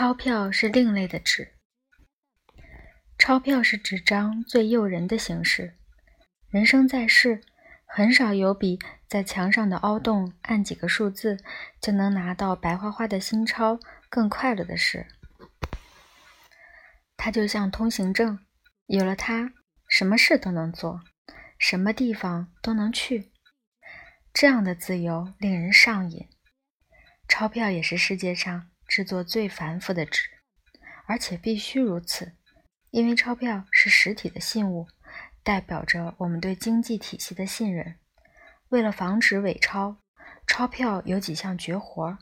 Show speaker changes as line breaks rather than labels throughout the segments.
钞票是另类的纸。钞票是纸张最诱人的形式。人生在世，很少有比在墙上的凹洞按几个数字就能拿到白花花的新钞更快乐的事。它就像通行证，有了它，什么事都能做，什么地方都能去。这样的自由令人上瘾。钞票也是世界上制作最繁复的纸，而且必须如此。因为钞票是实体的信物，代表着我们对经济体系的信任。为了防止伪钞，钞票有几项绝活。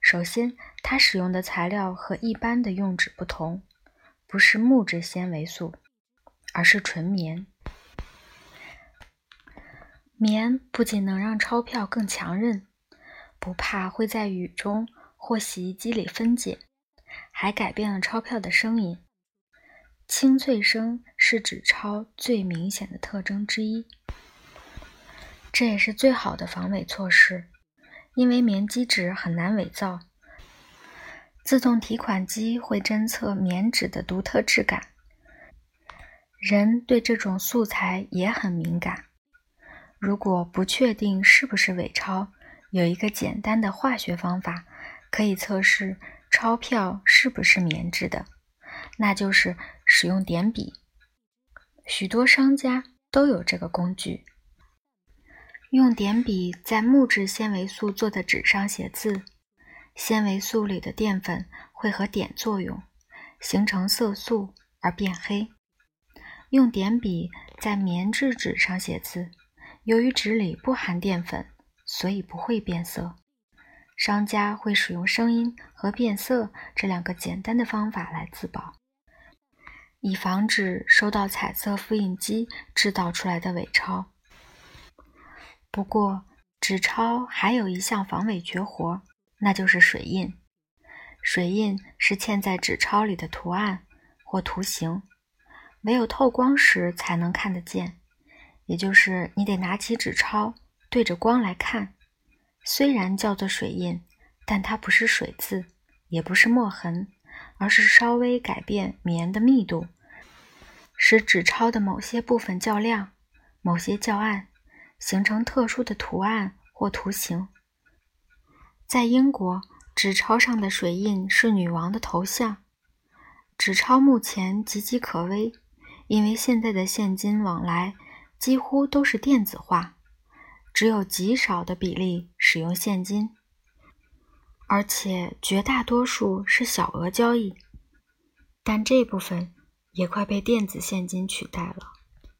首先，它使用的材料和一般的用纸不同，不是木质纤维素，而是纯棉。棉不仅能让钞票更强韧，不怕会在雨中或洗衣机里分解，还改变了钞票的声音。清脆声是纸钞最明显的特征之一，这也是最好的防伪措施。因为棉基纸很难伪造，自动提款机会侦测棉纸的独特质感。人对这种素材也很敏感。如果不确定是不是伪钞，有一个简单的化学方法可以测试钞票是不是棉质的。那就是使用点笔，许多商家都有这个工具。用点笔在木质纤维素做的纸上写字，纤维素里的淀粉会和碘作用，形成色素而变黑。用点笔在棉质纸上写字，由于纸里不含淀粉，所以不会变色。商家会使用声音和变色这两个简单的方法来自保。以防止收到彩色复印机制造出来的伪钞。不过，纸钞还有一项防伪绝活，那就是水印。水印是嵌在纸钞里的图案或图形，唯有透光时才能看得见。也就是你得拿起纸钞，对着光来看。虽然叫做水印，但它不是水渍，也不是墨痕，而是稍微改变棉的密度。使纸钞的某些部分较亮，某些较暗，形成特殊的图案或图形。在英国，纸钞上的水印是女王的头像。纸钞目前岌岌可危，因为现在的现金往来几乎都是电子化，只有极少的比例使用现金，而且绝大多数是小额交易。但这部分。也快被电子现金取代了。